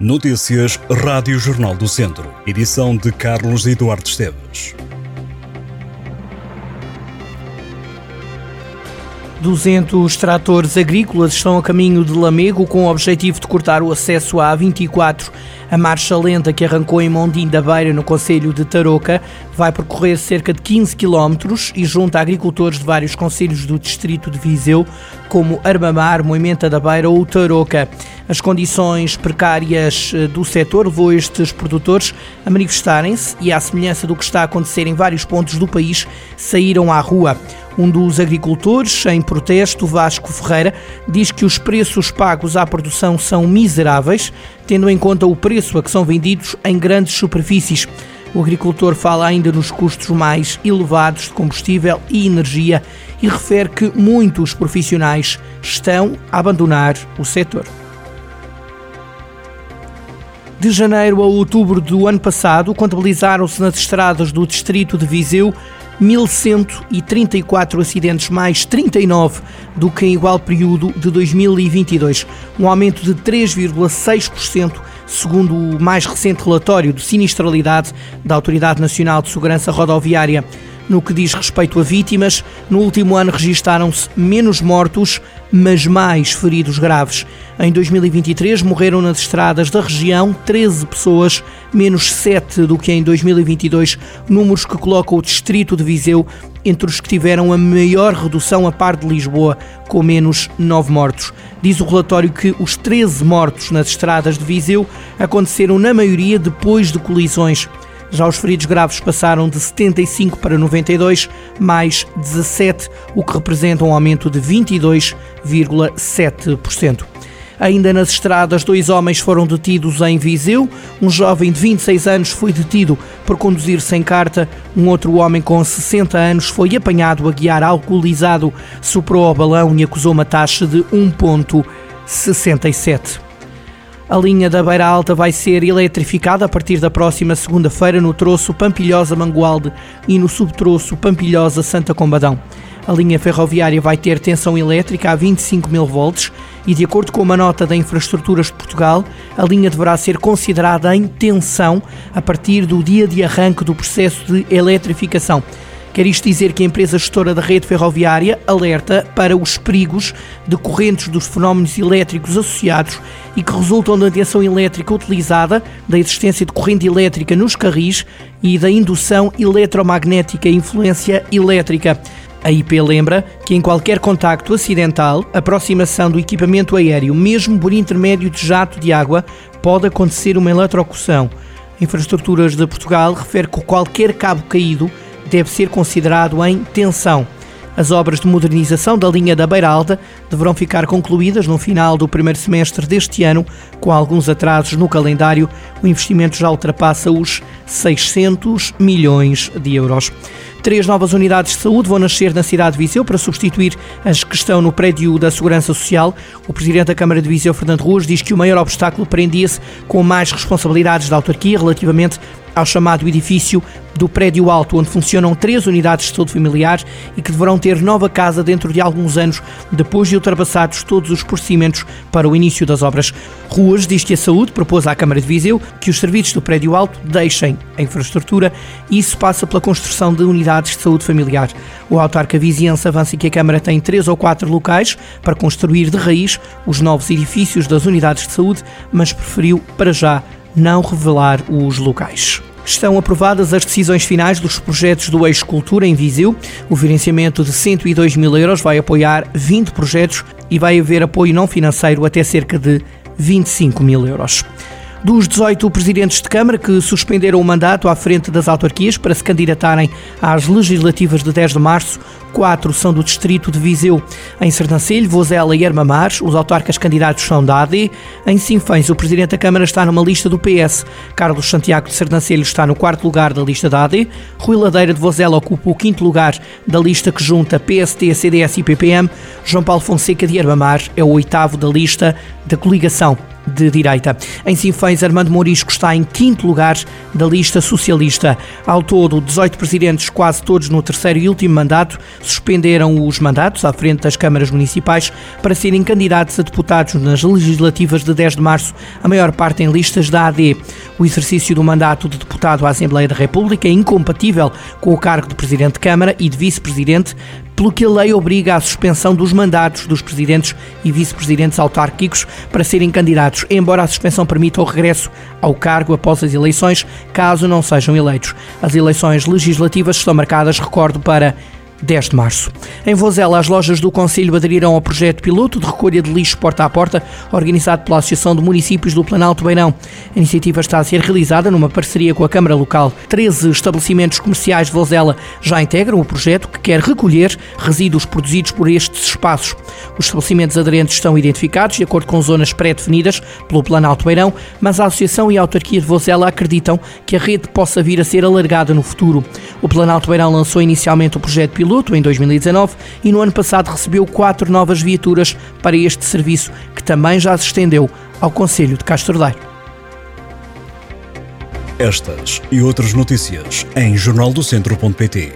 Notícias Rádio Jornal do Centro. Edição de Carlos Eduardo Esteves. 200 tratores agrícolas estão a caminho de Lamego com o objetivo de cortar o acesso à A24. A marcha lenta que arrancou em Mondim da Beira, no Conselho de Tarouca, vai percorrer cerca de 15 km e junta agricultores de vários conselhos do distrito de Viseu, como Armamar, Moimenta da Beira ou Tarouca. As condições precárias eh, do setor levou estes produtores a manifestarem-se e, à semelhança do que está a acontecer em vários pontos do país, saíram à rua. Um dos agricultores, em protesto, Vasco Ferreira, diz que os preços pagos à produção são miseráveis, tendo em conta o preço a que são vendidos em grandes superfícies. O agricultor fala ainda nos custos mais elevados de combustível e energia e refere que muitos profissionais estão a abandonar o setor. De janeiro a outubro do ano passado, contabilizaram-se nas estradas do distrito de Viseu 1.134 acidentes, mais 39 do que em igual período de 2022, um aumento de 3,6%, segundo o mais recente relatório de sinistralidade da Autoridade Nacional de Segurança Rodoviária. No que diz respeito a vítimas, no último ano registaram-se menos mortos, mas mais feridos graves. Em 2023 morreram nas estradas da região 13 pessoas, menos 7 do que em 2022, números que colocam o distrito de Viseu entre os que tiveram a maior redução a par de Lisboa, com menos 9 mortos. Diz o relatório que os 13 mortos nas estradas de Viseu aconteceram na maioria depois de colisões. Já os feridos graves passaram de 75 para 92, mais 17, o que representa um aumento de 22,7%. Ainda nas estradas, dois homens foram detidos em Viseu. Um jovem de 26 anos foi detido por conduzir sem carta. Um outro homem com 60 anos foi apanhado a guiar alcoolizado, superou o balão e acusou uma taxa de 1,67. A linha da Beira Alta vai ser eletrificada a partir da próxima segunda-feira no troço Pampilhosa-Mangualde e no subtroço Pampilhosa-Santa Combadão. A linha ferroviária vai ter tensão elétrica a 25 mil volts e, de acordo com uma nota da Infraestruturas de Portugal, a linha deverá ser considerada em tensão a partir do dia de arranque do processo de eletrificação. Quer isto dizer que a empresa gestora da rede ferroviária alerta para os perigos decorrentes dos fenómenos elétricos associados e que resultam da tensão elétrica utilizada, da existência de corrente elétrica nos carris e da indução eletromagnética e influência elétrica. A IP lembra que em qualquer contacto acidental, aproximação do equipamento aéreo, mesmo por intermédio de jato de água, pode acontecer uma eletrocução. Infraestruturas de Portugal refere que qualquer cabo caído deve ser considerado em tensão. As obras de modernização da linha da Beira Alta deverão ficar concluídas no final do primeiro semestre deste ano, com alguns atrasos no calendário. O investimento já ultrapassa os 600 milhões de euros. Três novas unidades de saúde vão nascer na cidade de Viseu para substituir as que estão no prédio da Segurança Social. O presidente da Câmara de Viseu, Fernando Ruas, diz que o maior obstáculo prendia-se com mais responsabilidades da autarquia relativamente ao chamado edifício do Prédio Alto, onde funcionam três unidades de saúde familiar e que deverão ter nova casa dentro de alguns anos, depois de ultrapassados todos os procedimentos para o início das obras. Ruas diz que a Saúde propôs à Câmara de Viseu que os serviços do Prédio Alto deixem a infraestrutura e isso passa pela construção de unidades de saúde familiar. O autarca viziense avança que a Câmara tem três ou quatro locais para construir de raiz os novos edifícios das unidades de saúde, mas preferiu, para já, não revelar os locais. Estão aprovadas as decisões finais dos projetos do Eixo Cultura em Viseu. O financiamento de 102 mil euros vai apoiar 20 projetos e vai haver apoio não financeiro até cerca de 25 mil euros. Dos 18 presidentes de Câmara que suspenderam o mandato à frente das autarquias para se candidatarem às legislativas de 10 de março, quatro são do distrito de Viseu. Em Sernancelho, Vozela e Armamar, os autarcas candidatos são da AD. Em Sinfães, o presidente da Câmara está numa lista do PS. Carlos Santiago de Sernancelho está no quarto lugar da lista da AD. Rui Ladeira de Vozela ocupa o quinto lugar da lista que junta PST, CDS e PPM. João Paulo Fonseca de Armamar é o oitavo da lista da coligação de direita. Em Sinfãs, Armando Mourisco está em quinto lugar da lista socialista. Ao todo, 18 presidentes, quase todos no terceiro e último mandato, suspenderam os mandatos à frente das câmaras municipais para serem candidatos a deputados nas legislativas de 10 de março, a maior parte em listas da AD. O exercício do mandato de deputado à Assembleia da República é incompatível com o cargo de presidente de Câmara e de vice-presidente, pelo que a lei obriga à suspensão dos mandatos dos presidentes e vice-presidentes autárquicos para serem candidatos, embora a suspensão permita o regresso ao cargo após as eleições, caso não sejam eleitos. As eleições legislativas estão marcadas, recordo, para 10 de março. Em Vozela, as lojas do Conselho aderiram ao projeto piloto de recolha de lixo porta a porta, organizado pela Associação de Municípios do Planalto Beirão. A iniciativa está a ser realizada numa parceria com a Câmara Local. 13 estabelecimentos comerciais de Vozela já integram o projeto que quer recolher resíduos produzidos por estes espaços. Os estabelecimentos aderentes estão identificados de acordo com zonas pré-definidas pelo Planalto Beirão, mas a Associação e a Autarquia de Vozela acreditam que a rede possa vir a ser alargada no futuro. O Planalto Beirão lançou inicialmente o projeto piloto piloto em 2019 e no ano passado recebeu quatro novas viaturas para este serviço, que também já se estendeu ao Conselho de Castordeiro. Estas e outras notícias em jornaldocentro.pt